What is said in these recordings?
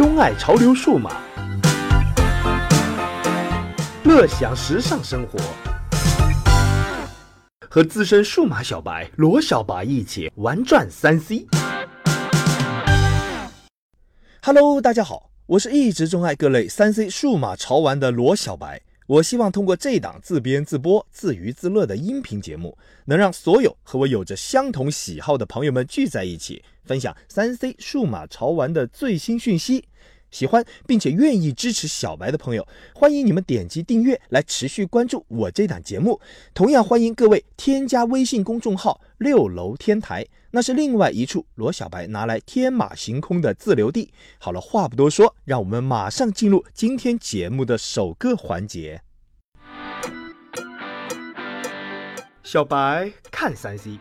钟爱潮流数码，乐享时尚生活，和资深数码小白罗小白一起玩转三 C。Hello，大家好，我是一直钟爱各类三 C 数码潮玩的罗小白。我希望通过这档自编自播、自娱自乐的音频节目，能让所有和我有着相同喜好的朋友们聚在一起，分享三 C 数码潮玩的最新讯息。喜欢并且愿意支持小白的朋友，欢迎你们点击订阅来持续关注我这档节目。同样欢迎各位添加微信公众号“六楼天台”，那是另外一处罗小白拿来天马行空的自留地。好了，话不多说，让我们马上进入今天节目的首个环节。小白看三 C，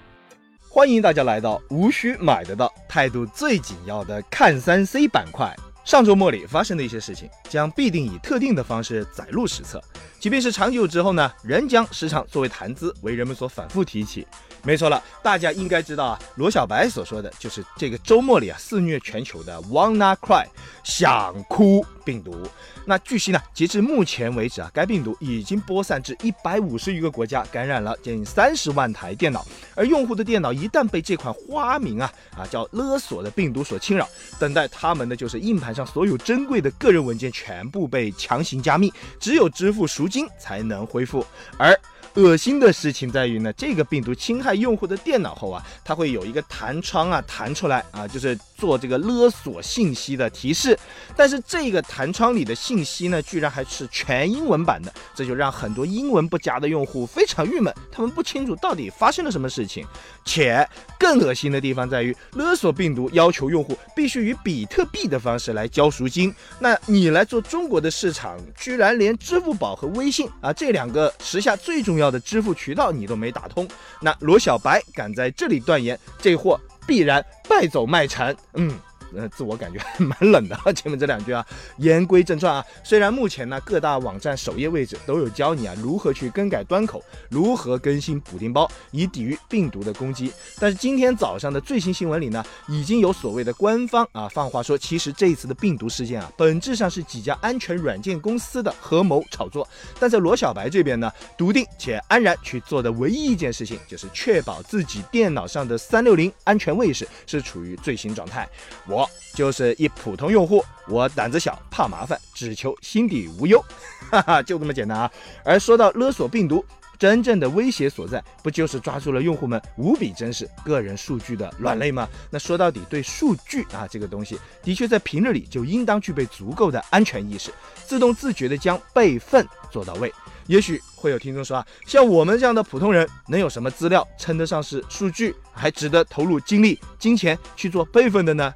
欢迎大家来到无需买得到、态度最紧要的看三 C 板块。上周末里发生的一些事情，将必定以特定的方式载入史册。即便是长久之后呢，仍将时常作为谈资为人们所反复提起。没错了，大家应该知道啊，罗小白所说的就是这个周末里啊肆虐全球的 Wanna Cry 想哭病毒。那据悉呢，截至目前为止啊，该病毒已经播散至一百五十余个国家，感染了近三十万台电脑。而用户的电脑一旦被这款花名啊啊叫勒索的病毒所侵扰，等待他们的就是硬盘上所有珍贵的个人文件全部被强行加密，只有支付赎金才能恢复。而恶心的事情在于呢，这个病毒侵害用户的电脑后啊，它会有一个弹窗啊弹出来啊，就是做这个勒索信息的提示。但是这个弹窗里的信息呢，居然还是全英文版的，这就让很多英文不佳的用户非常郁闷，他们不清楚到底发生了什么事情。且更恶心的地方在于，勒索病毒要求用户必须以比特币的方式来交赎金。那你来做中国的市场，居然连支付宝和微信啊这两个时下最重要的支付渠道你都没打通，那罗小白敢在这里断言，这货必然败走麦城。嗯。呃，自我感觉还 蛮冷的。前面这两句啊，言归正传啊，虽然目前呢各大网站首页位置都有教你啊如何去更改端口，如何更新补丁包，以抵御病毒的攻击，但是今天早上的最新新闻里呢，已经有所谓的官方啊放话说，其实这一次的病毒事件啊，本质上是几家安全软件公司的合谋炒作。但在罗小白这边呢，笃定且安然去做的唯一一件事情，就是确保自己电脑上的三六零安全卫士是处于最新状态。我。就是一普通用户，我胆子小，怕麻烦，只求心底无忧，哈哈，就这么简单啊！而说到勒索病毒，真正的威胁所在，不就是抓住了用户们无比珍视个人数据的软肋吗？那说到底，对数据啊这个东西，的确在平日里就应当具备足够的安全意识，自动自觉的将备份做到位。也许会有听众说啊，像我们这样的普通人，能有什么资料称得上是数据，还值得投入精力、金钱去做备份的呢？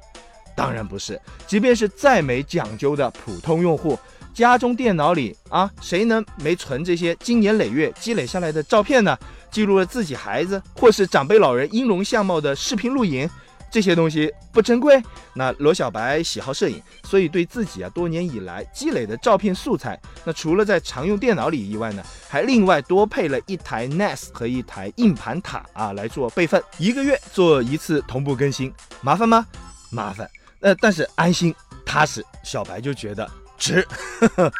当然不是，即便是再没讲究的普通用户，家中电脑里啊，谁能没存这些经年累月积累下来的照片呢？记录了自己孩子或是长辈老人音容相貌的视频录影，这些东西不珍贵？那罗小白喜好摄影，所以对自己啊多年以来积累的照片素材，那除了在常用电脑里以外呢，还另外多配了一台 NAS 和一台硬盘塔啊来做备份，一个月做一次同步更新，麻烦吗？麻烦。呃，但是安心踏实，小白就觉得值。呵 呵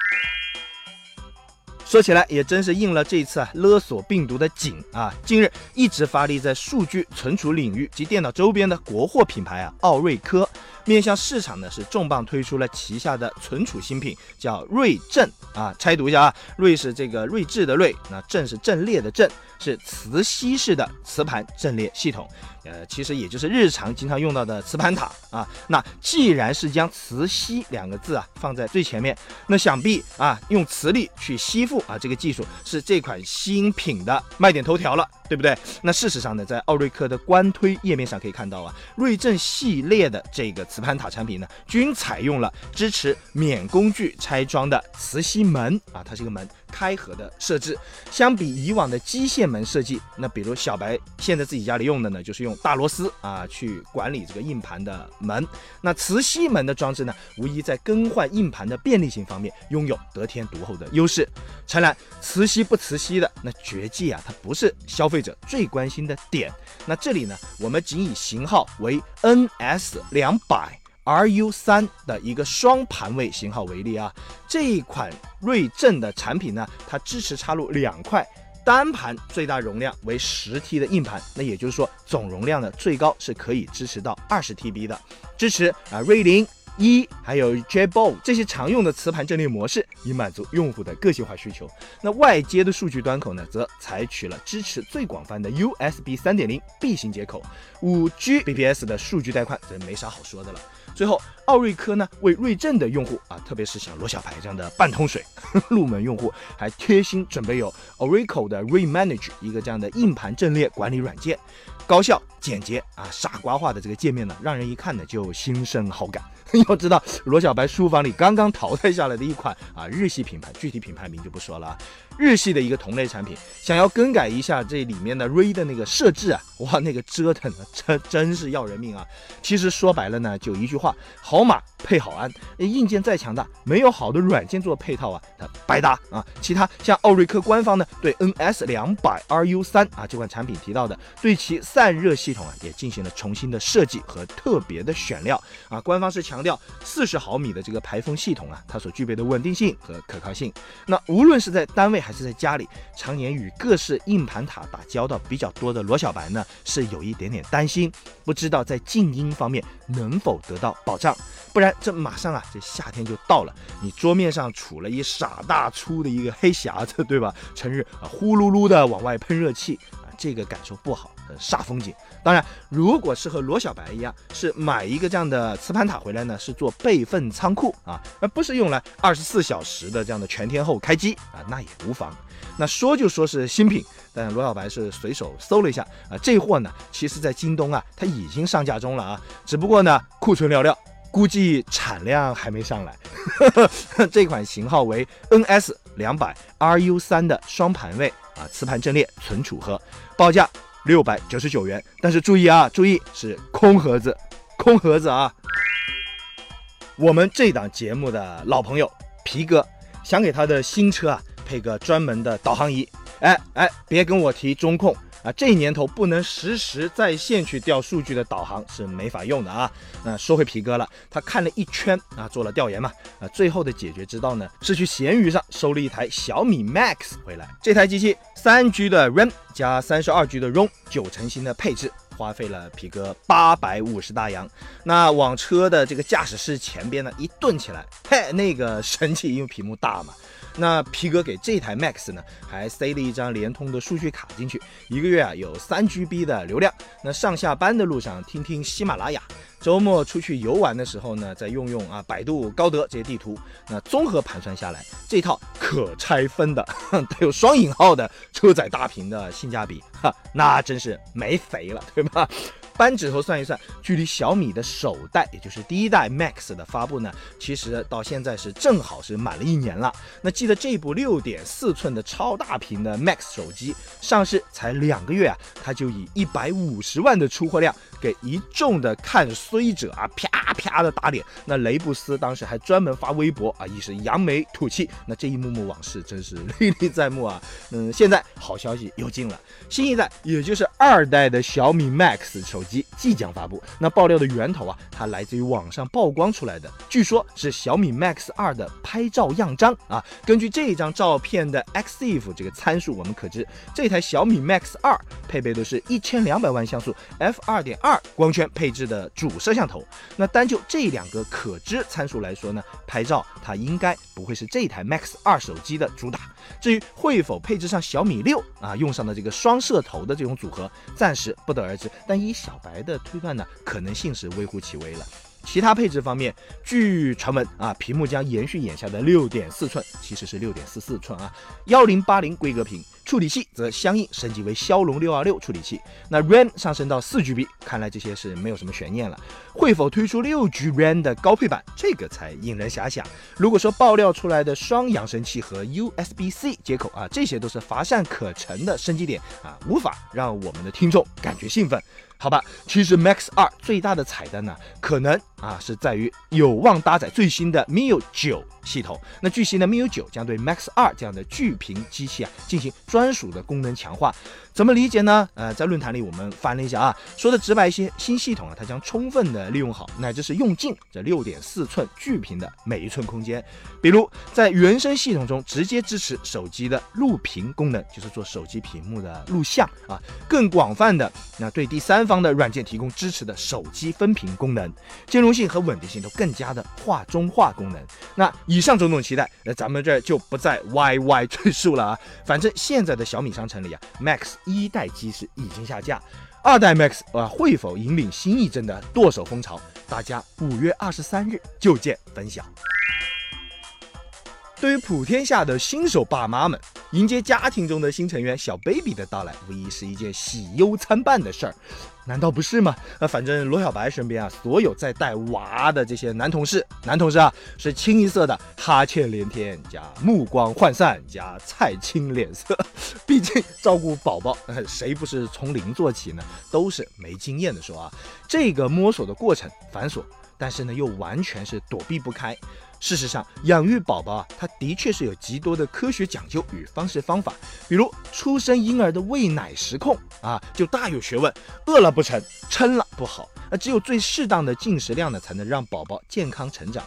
说起来也真是应了这一次啊勒索病毒的警啊。近日一直发力在数据存储领域及电脑周边的国货品牌啊奥瑞科，面向市场呢是重磅推出了旗下的存储新品，叫锐阵啊。拆读一下啊，锐是这个睿智的锐，那阵是阵列的阵，是磁吸式的磁盘阵列系统。呃，其实也就是日常经常用到的磁盘塔啊。那既然是将磁吸两个字啊放在最前面，那想必啊用磁力去吸附啊这个技术是这款新品的卖点头条了，对不对？那事实上呢，在奥瑞科的官推页面上可以看到啊，锐阵系列的这个磁盘塔产品呢，均采用了支持免工具拆装的磁吸门啊，它是一个门。开合的设置，相比以往的机械门设计，那比如小白现在自己家里用的呢，就是用大螺丝啊去管理这个硬盘的门。那磁吸门的装置呢，无疑在更换硬盘的便利性方面拥有得天独厚的优势。诚然，磁吸不磁吸的那绝技啊，它不是消费者最关心的点。那这里呢，我们仅以型号为 NS 两百。RU 三的一个双盘位型号为例啊，这一款锐正的产品呢，它支持插入两块单盘最大容量为十 T 的硬盘，那也就是说总容量呢最高是可以支持到二十 TB 的，支持啊锐零。一还有 JBO 这些常用的磁盘阵列模式，以满足用户的个性化需求。那外接的数据端口呢，则采取了支持最广泛的 USB 三点零 B 型接口，五 Gbps 的数据带宽，这没啥好说的了。最后，奥瑞科呢为瑞正的用户啊，特别是像罗小白这样的半桶水 入门用户，还贴心准备有 Oracle 的 Remanage 一个这样的硬盘阵列管理软件，高效简洁啊，傻瓜化的这个界面呢，让人一看呢就心生好感。要知道，罗小白书房里刚刚淘汰下来的一款啊日系品牌，具体品牌名就不说了啊。日系的一个同类产品，想要更改一下这里面的 Ray 的那个设置啊，哇，那个折腾的真真是要人命啊！其实说白了呢，就一句话：好马配好鞍。硬件再强大，没有好的软件做配套啊，它白搭啊。其他像奥瑞科官方呢，对 NS 两百 RU 三啊这款产品提到的，对其散热系统啊也进行了重新的设计和特别的选料啊。官方是强调四十毫米的这个排风系统啊，它所具备的稳定性和可靠性。那无论是在单位，还是在家里常年与各式硬盘塔打交道比较多的罗小白呢，是有一点点担心，不知道在静音方面能否得到保障。不然这马上啊，这夏天就到了，你桌面上杵了一傻大粗的一个黑匣子，对吧？成日啊呼噜噜的往外喷热气，这个感受不好，煞风景。当然，如果是和罗小白一样，是买一个这样的磁盘塔回来呢，是做备份仓库啊，而不是用来二十四小时的这样的全天候开机啊，那也无妨。那说就说是新品，但罗小白是随手搜了一下啊，这货呢，其实在京东啊，它已经上架中了啊，只不过呢，库存寥寥。估计产量还没上来，这款型号为 NS 两百 RU 三的双盘位啊，磁盘阵列存储盒，报价六百九十九元。但是注意啊，注意是空盒子，空盒子啊。我们这档节目的老朋友皮哥想给他的新车啊配个专门的导航仪，哎哎，别跟我提中控。啊，这年头不能实时在线去调数据的导航是没法用的啊。那说回皮哥了，他看了一圈啊，做了调研嘛，啊，最后的解决之道呢，是去闲鱼上收了一台小米 Max 回来。这台机器三 G 的 RAM 加三十二 G 的 ROM，九成新的配置，花费了皮哥八百五十大洋。那往车的这个驾驶室前边呢一顿起来，嘿，那个神奇，因为屏幕大嘛。那皮哥给这台 Max 呢，还塞了一张联通的数据卡进去，一个月啊有三 GB 的流量。那上下班的路上听听喜马拉雅，周末出去游玩的时候呢，再用用啊百度、高德这些地图。那综合盘算下来，这套可拆分的 带有双引号的车载大屏的性价比，哈，那真是没肥了，对吧？扳指头算一算，距离小米的首代，也就是第一代 Max 的发布呢，其实到现在是正好是满了一年了。那记得这部六点四寸的超大屏的 Max 手机上市才两个月啊，它就以一百五十万的出货量，给一众的看衰者啊啪啪的打脸。那雷布斯当时还专门发微博啊，一是扬眉吐气。那这一幕幕往事真是历历在目啊。嗯，现在好消息又进了，新一代也就是二代的小米 Max 手。机即将发布，那爆料的源头啊，它来自于网上曝光出来的，据说是小米 Max 二的拍照样张啊。根据这一张照片的 XIF 这个参数，我们可知这台小米 Max 二配备的是一千两百万像素 f 二点二光圈配置的主摄像头。那单就这两个可知参数来说呢，拍照它应该不会是这台 Max 二手机的主打。至于会否配置上小米六啊，用上的这个双摄头的这种组合，暂时不得而知。但以小小白的推断呢，可能性是微乎其微了。其他配置方面，据传闻啊，屏幕将延续眼下的六点四寸，其实是六点四四寸啊，幺零八零规格屏。处理器则相应升级为骁龙六二六处理器，那 RAM 上升到四 GB，看来这些是没有什么悬念了。会否推出六 G RAM 的高配版，这个才引人遐想。如果说爆料出来的双扬声器和 USB-C 接口啊，这些都是乏善可陈的升级点啊，无法让我们的听众感觉兴奋。好吧，其实 Max 二最大的彩蛋呢，可能啊是在于有望搭载最新的 MIUI 九系统。那据悉呢，MIUI 九将对 Max 二这样的巨屏机器啊进行专属的功能强化。怎么理解呢？呃，在论坛里我们翻了一下啊，说的直白一些，新系统啊，它将充分的利用好，乃至是用尽这六点四寸巨屏的每一寸空间。比如在原生系统中直接支持手机的录屏功能，就是做手机屏幕的录像啊。更广泛的，那对第三方的软件提供支持的手机分屏功能，兼容性和稳定性都更加的画中画功能。那以上种种期待，那咱们这就不再 YY 赘述了啊。反正现在的小米商城里啊，Max。一代机是已经下架，二代 Max 啊会否引领新一阵的剁手风潮？大家五月二十三日就见分晓。对于普天下的新手爸妈们，迎接家庭中的新成员小 baby 的到来，无疑是一件喜忧参半的事儿。难道不是吗？那，反正罗小白身边啊，所有在带娃的这些男同事，男同事啊，是清一色的哈欠连天，加目光涣散，加菜青脸色。毕竟照顾宝宝，谁不是从零做起呢？都是没经验的说啊，这个摸索的过程繁琐，但是呢，又完全是躲避不开。事实上，养育宝宝啊，它的确是有极多的科学讲究与方式方法。比如，出生婴儿的喂奶时控啊，就大有学问。饿了不成，撑了不好。那只有最适当的进食量呢，才能让宝宝健康成长。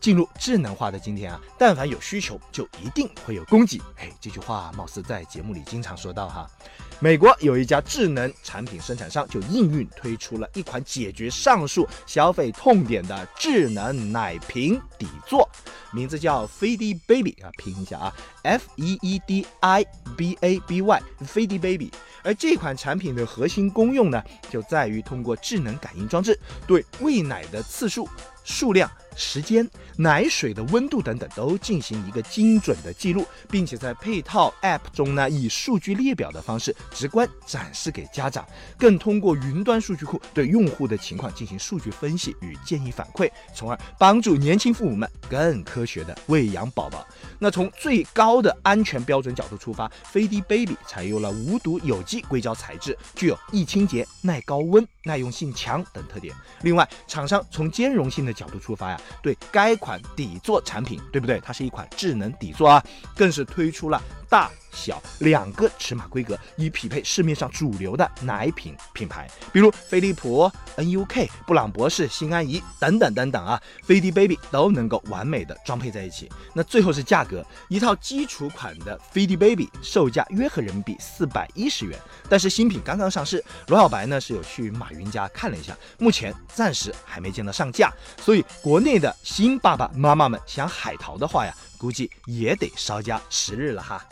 进入智能化的今天啊，但凡有需求，就一定会有供给。哎，这句话貌似在节目里经常说到哈。美国有一家智能产品生产商就应运推出了一款解决上述消费痛点的智能奶瓶底座，名字叫飞迪 Baby 啊，拼一下啊，F E E D I B A B Y，飞迪 Baby。而这款产品的核心功用呢，就在于通过智能感应装置对喂奶的次数。数量、时间、奶水的温度等等都进行一个精准的记录，并且在配套 App 中呢，以数据列表的方式直观展示给家长，更通过云端数据库对用户的情况进行数据分析与建议反馈，从而帮助年轻父母们更科学的喂养宝宝。那从最高的安全标准角度出发，飞滴 Baby 采用了无毒有机硅胶材质，具有易清洁、耐高温、耐用性强等特点。另外，厂商从兼容性的角度出发呀，对该款底座产品，对不对？它是一款智能底座啊，更是推出了大。小两个尺码规格，以匹配市面上主流的奶品品牌，比如飞利浦、NUK、布朗博士、新安怡等等等等啊，飞迪 Baby 都能够完美的装配在一起。那最后是价格，一套基础款的飞迪 Baby 售价约合人民币四百一十元，但是新品刚刚上市，罗小白呢是有去马云家看了一下，目前暂时还没见到上架，所以国内的新爸爸妈妈们想海淘的话呀，估计也得稍加时日了哈。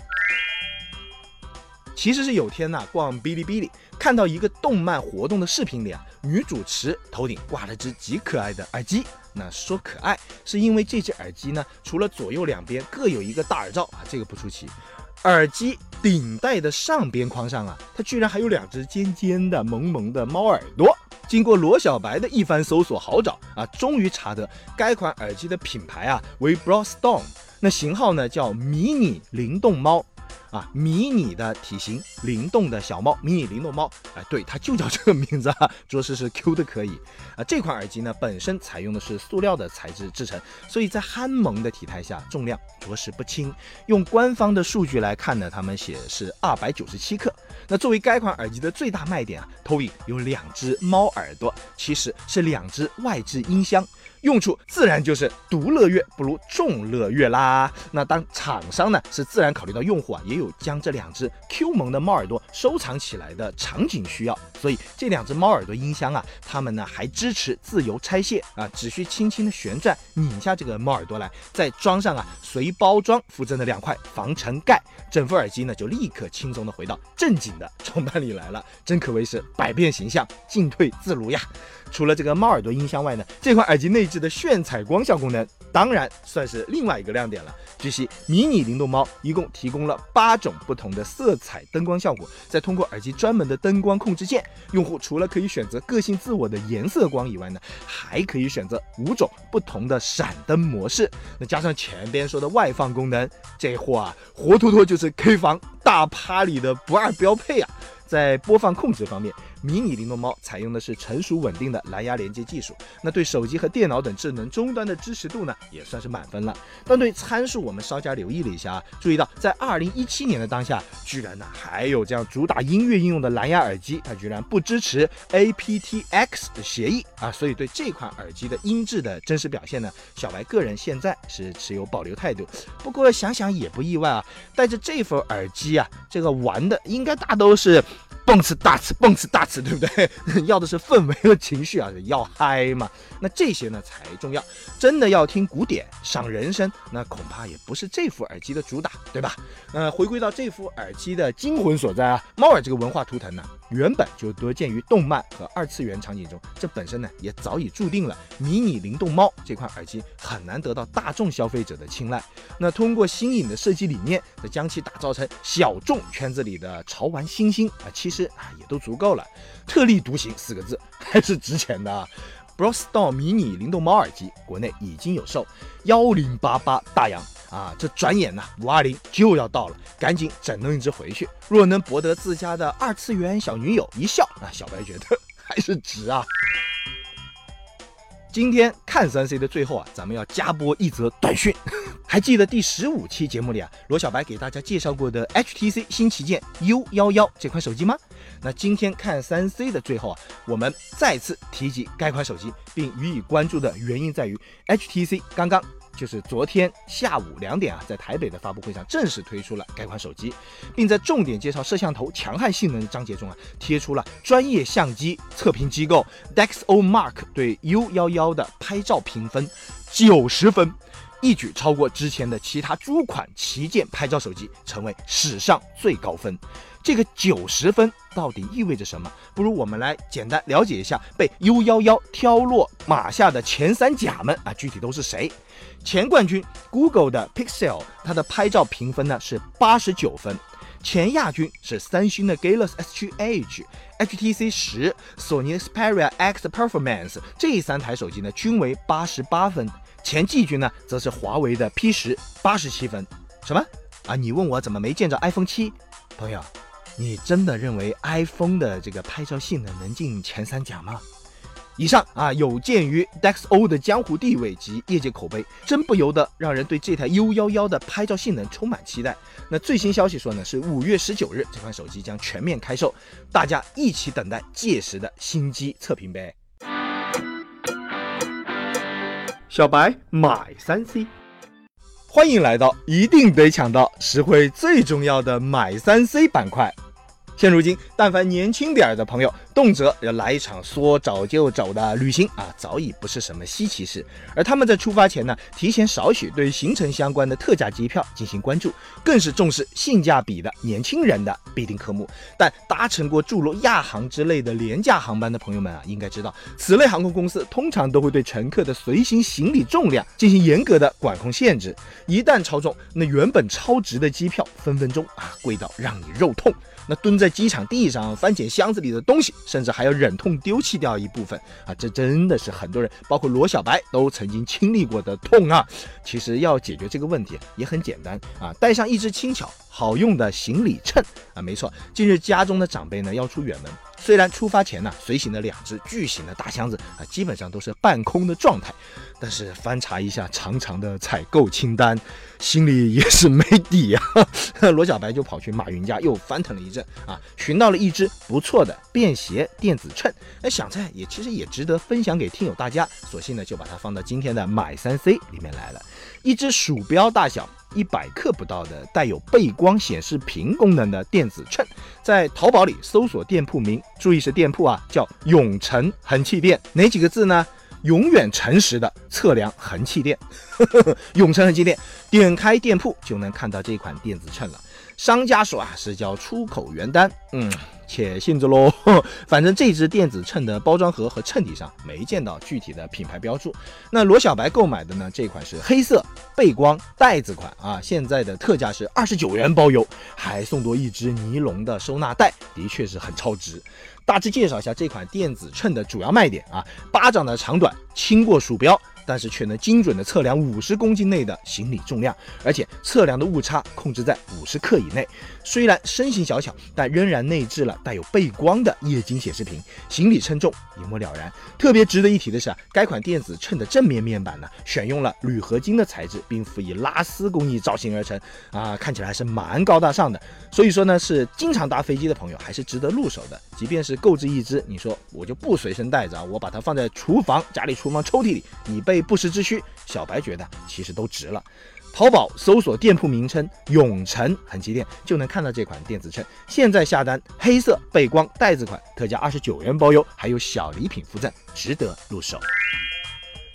其实是有天呐，逛哔哩哔哩，看到一个动漫活动的视频里啊，女主持头顶挂了只极可爱的耳机。那说可爱，是因为这只耳机呢，除了左右两边各有一个大耳罩啊，这个不出奇。耳机顶戴的上边框上啊，它居然还有两只尖尖的、萌萌的猫耳朵。经过罗小白的一番搜索好找啊，终于查得该款耳机的品牌啊为 Broadstone，那型号呢叫迷你灵动猫。啊，迷你的体型，灵动的小猫，迷你灵动猫，哎，对，它就叫这个名字啊，着实是 Q 的可以啊。这款耳机呢，本身采用的是塑料的材质制成，所以在憨萌的体态下，重量着实不轻。用官方的数据来看呢，他们写是二百九十七克。那作为该款耳机的最大卖点啊，投影有两只猫耳朵，其实是两只外置音箱。用处自然就是独乐乐不如众乐乐啦。那当厂商呢是自然考虑到用户啊也有将这两只 Q 萌的猫耳朵收藏起来的场景需要，所以这两只猫耳朵音箱啊，它们呢还支持自由拆卸啊，只需轻轻的旋转拧下这个猫耳朵来，再装上啊随包装附赠的两块防尘盖，整副耳机呢就立刻轻松的回到正经的装扮里来了，真可谓是百变形象，进退自如呀。除了这个猫耳朵音箱外呢，这款耳机内置的炫彩光效功能，当然算是另外一个亮点了。据悉，迷你灵动猫一共提供了八种不同的色彩灯光效果，再通过耳机专门的灯光控制键，用户除了可以选择个性自我的颜色光以外呢，还可以选择五种不同的闪灯模式。那加上前边说的外放功能，这货啊，活脱脱就是 K 房大趴里的不二标配啊！在播放控制方面，迷你灵动猫采用的是成熟稳定的蓝牙连接技术，那对手机和电脑等智能终端的支持度呢，也算是满分了。但对参数我们稍加留意了一下啊，注意到在二零一七年的当下，居然呢还有这样主打音乐应用的蓝牙耳机，它居然不支持 aptX 的协议啊，所以对这款耳机的音质的真实表现呢，小白个人现在是持有保留态度。不过想想也不意外啊，带着这副耳机啊，这个玩的应该大都是。蹦次大次，蹦次大次，对不对？要的是氛围和情绪啊，要嗨嘛。那这些呢才重要。真的要听古典、赏人声，那恐怕也不是这副耳机的主打，对吧？呃，回归到这副耳机的精魂所在啊，猫耳这个文化图腾呢，原本就多见于动漫和二次元场景中，这本身呢也早已注定了迷你灵动猫这款耳机很难得到大众消费者的青睐。那通过新颖的设计理念，再将其打造成小众圈子里的潮玩新星啊，其实啊也都足够了。特立独行四个字还是值钱的。Brostorm 迷你灵动猫耳机国内已经有售，幺零八八大洋啊！这转眼呢五二零就要到了，赶紧整弄一只回去。若能博得自家的二次元小女友一笑，那小白觉得还是值啊。今天看三 C 的最后啊，咱们要加播一则短讯。还记得第十五期节目里啊，罗小白给大家介绍过的 HTC 新旗舰 U 幺幺这款手机吗？那今天看三 C 的最后啊，我们再次提及该款手机，并予以关注的原因在于 HTC 刚刚。就是昨天下午两点啊，在台北的发布会上正式推出了该款手机，并在重点介绍摄像头强悍性能章节中啊，贴出了专业相机测评机构 DxOMark 对 U11 的拍照评分九十分，一举超过之前的其他诸款旗舰拍照手机，成为史上最高分。这个九十分到底意味着什么？不如我们来简单了解一下被 U11 挑落马下的前三甲们啊，具体都是谁？前冠军 Google 的 Pixel，它的拍照评分呢是八十九分；前亚军是三星的 Galaxy S7 Edge、HTC 十、索尼 Xperia X Performance 这三台手机呢均为八十八分；前季军呢则是华为的 P 十，八十七分。什么啊？你问我怎么没见着 iPhone 七？朋友。你真的认为 iPhone 的这个拍照性能能进前三甲吗？以上啊，有鉴于 DxO 的江湖地位及业界口碑，真不由得让人对这台 U11 的拍照性能充满期待。那最新消息说呢，是五月十九日这款手机将全面开售，大家一起等待届时的新机测评呗。小白买三 C。欢迎来到一定得抢到实惠最重要的买三 C 板块。现如今，但凡年轻点的朋友，动辄要来一场说走就走的旅行啊，早已不是什么稀奇事。而他们在出发前呢，提前少许对行程相关的特价机票进行关注，更是重视性价比的年轻人的必定科目。但搭乘过诸如亚航之类的廉价航班的朋友们啊，应该知道，此类航空公司通常都会对乘客的随行行李重量进行严格的管控限制。一旦超重，那原本超值的机票分分钟啊贵到让你肉痛。那蹲在机场地上翻捡箱子里的东西，甚至还要忍痛丢弃掉一部分啊！这真的是很多人，包括罗小白都曾经经历过的痛啊！其实要解决这个问题也很简单啊，带上一只轻巧好用的行李秤啊！没错，近日家中的长辈呢要出远门。虽然出发前呢，随行的两只巨型的大箱子啊，基本上都是半空的状态，但是翻查一下长长的采购清单，心里也是没底啊。罗小白就跑去马云家又翻腾了一阵啊，寻到了一只不错的便携电子秤，那想在也其实也值得分享给听友大家，索性呢就把它放到今天的买三 C 里面来了，一只鼠标大小。一百克不到的带有背光显示屏功能的电子秤，在淘宝里搜索店铺名，注意是店铺啊，叫永诚恒气店，哪几个字呢？永远诚实的测量恒气店，永诚恒气店，点开店铺就能看到这款电子秤了。商家说啊是叫出口原单，嗯。且信着喽，反正这只电子秤的包装盒和秤底上没见到具体的品牌标注。那罗小白购买的呢？这款是黑色背光袋子款啊，现在的特价是二十九元包邮，还送多一只尼龙的收纳袋，的确是很超值。大致介绍一下这款电子秤的主要卖点啊，巴掌的长短，轻过鼠标，但是却能精准的测量五十公斤内的行李重量，而且测量的误差控制在五十克以内。虽然身形小巧，但仍然内置了带有背光的液晶显示屏，行李称重一目了然。特别值得一提的是啊，该款电子秤的正面面板呢，选用了铝合金的材质，并辅以拉丝工艺造型而成，啊，看起来还是蛮高大上的。所以说呢，是经常搭飞机的朋友还是值得入手的。即便是购置一只，你说我就不随身带着啊，我把它放在厨房家里厨房抽屉里，你背备不时之需。小白觉得其实都值了。淘宝搜索店铺名称“永成恒基店”就能看到这款电子秤。现在下单，黑色背光袋子款，特价二十九元包邮，还有小礼品附赠，值得入手。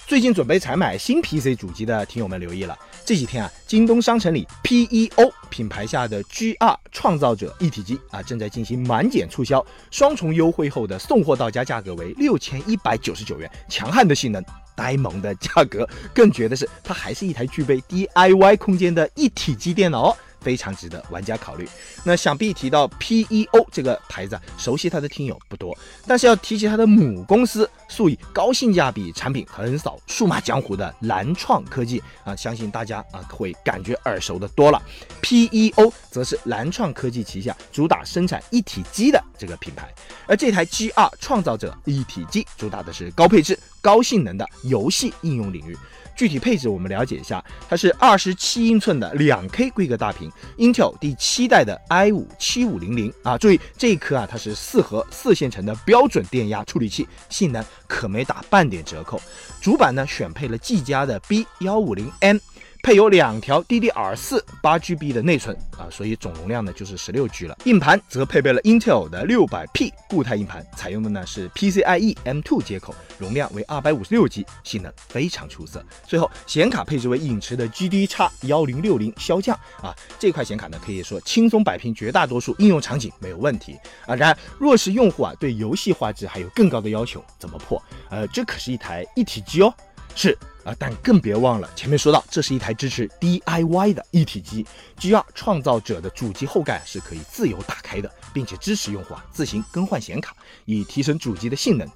最近准备采买新 PC 主机的听友们留意了，这几天啊，京东商城里 PEO 品牌下的 G2 创造者一体机啊，正在进行满减促销，双重优惠后的送货到家价格为六千一百九十九元，强悍的性能。呆萌的价格，更绝的是，它还是一台具备 DIY 空间的一体机电脑。非常值得玩家考虑。那想必提到 PEO 这个牌子，熟悉它的听友不多，但是要提起它的母公司，素以高性价比产品横扫数码江湖的蓝创科技啊，相信大家啊会感觉耳熟的多了。PEO 则是蓝创科技旗下主打生产一体机的这个品牌，而这台 G2 创造者一体机主打的是高配置、高性能的游戏应用领域。具体配置我们了解一下，它是二十七英寸的两 K 规格大屏，Intel 第七代的 i 五七五零零啊，注意这一颗啊，它是四核四线程的标准电压处理器，性能可没打半点折扣。主板呢选配了技嘉的 B 幺五零 N。配有两条 DDR4 八 GB 的内存啊，所以总容量呢就是十六 G 了。硬盘则配备了 Intel 的六百 P 固态硬盘，采用的呢是 PCIe M2 接口，容量为二百五十六 G，性能非常出色。最后显卡配置为影驰的 GD-X 幺零六零骁将啊，这块显卡呢可以说轻松摆平绝大多数应用场景没有问题啊。然而，若是用户啊对游戏画质还有更高的要求，怎么破？呃，这可是一台一体机哦，是。啊，但更别忘了前面说到，这是一台支持 DIY 的一体机。G2 创造者的主机后盖是可以自由打开的，并且支持用户啊自行更换显卡，以提升主机的性能。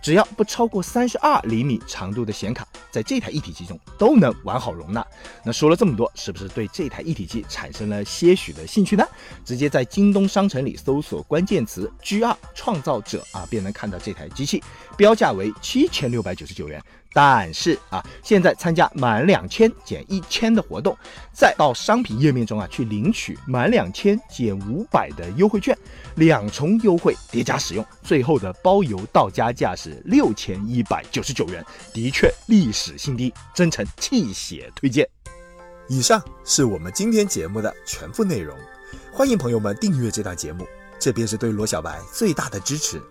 只要不超过三十二厘米长度的显卡，在这台一体机中都能完好容纳。那说了这么多，是不是对这台一体机产生了些许的兴趣呢？直接在京东商城里搜索关键词 “G2 创造者”啊，便能看到这台机器，标价为七千六百九十九元。但是啊，现在参加满两千减一千的活动，再到商品页面中啊去领取满两千减五百的优惠券，两重优惠叠加使用，最后的包邮到家价是六千一百九十九元，的确历史新低，真诚泣血推荐。以上是我们今天节目的全部内容，欢迎朋友们订阅这档节目，这便是对罗小白最大的支持。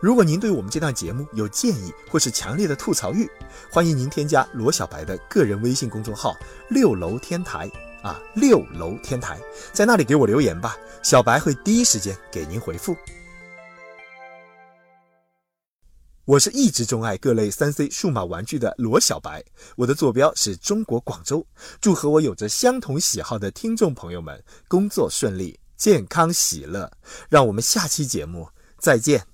如果您对我们这档节目有建议或是强烈的吐槽欲，欢迎您添加罗小白的个人微信公众号“六楼天台”啊，六楼天台，在那里给我留言吧，小白会第一时间给您回复。我是一直钟爱各类三 C 数码玩具的罗小白，我的坐标是中国广州，祝和我有着相同喜好的听众朋友们工作顺利、健康喜乐，让我们下期节目再见。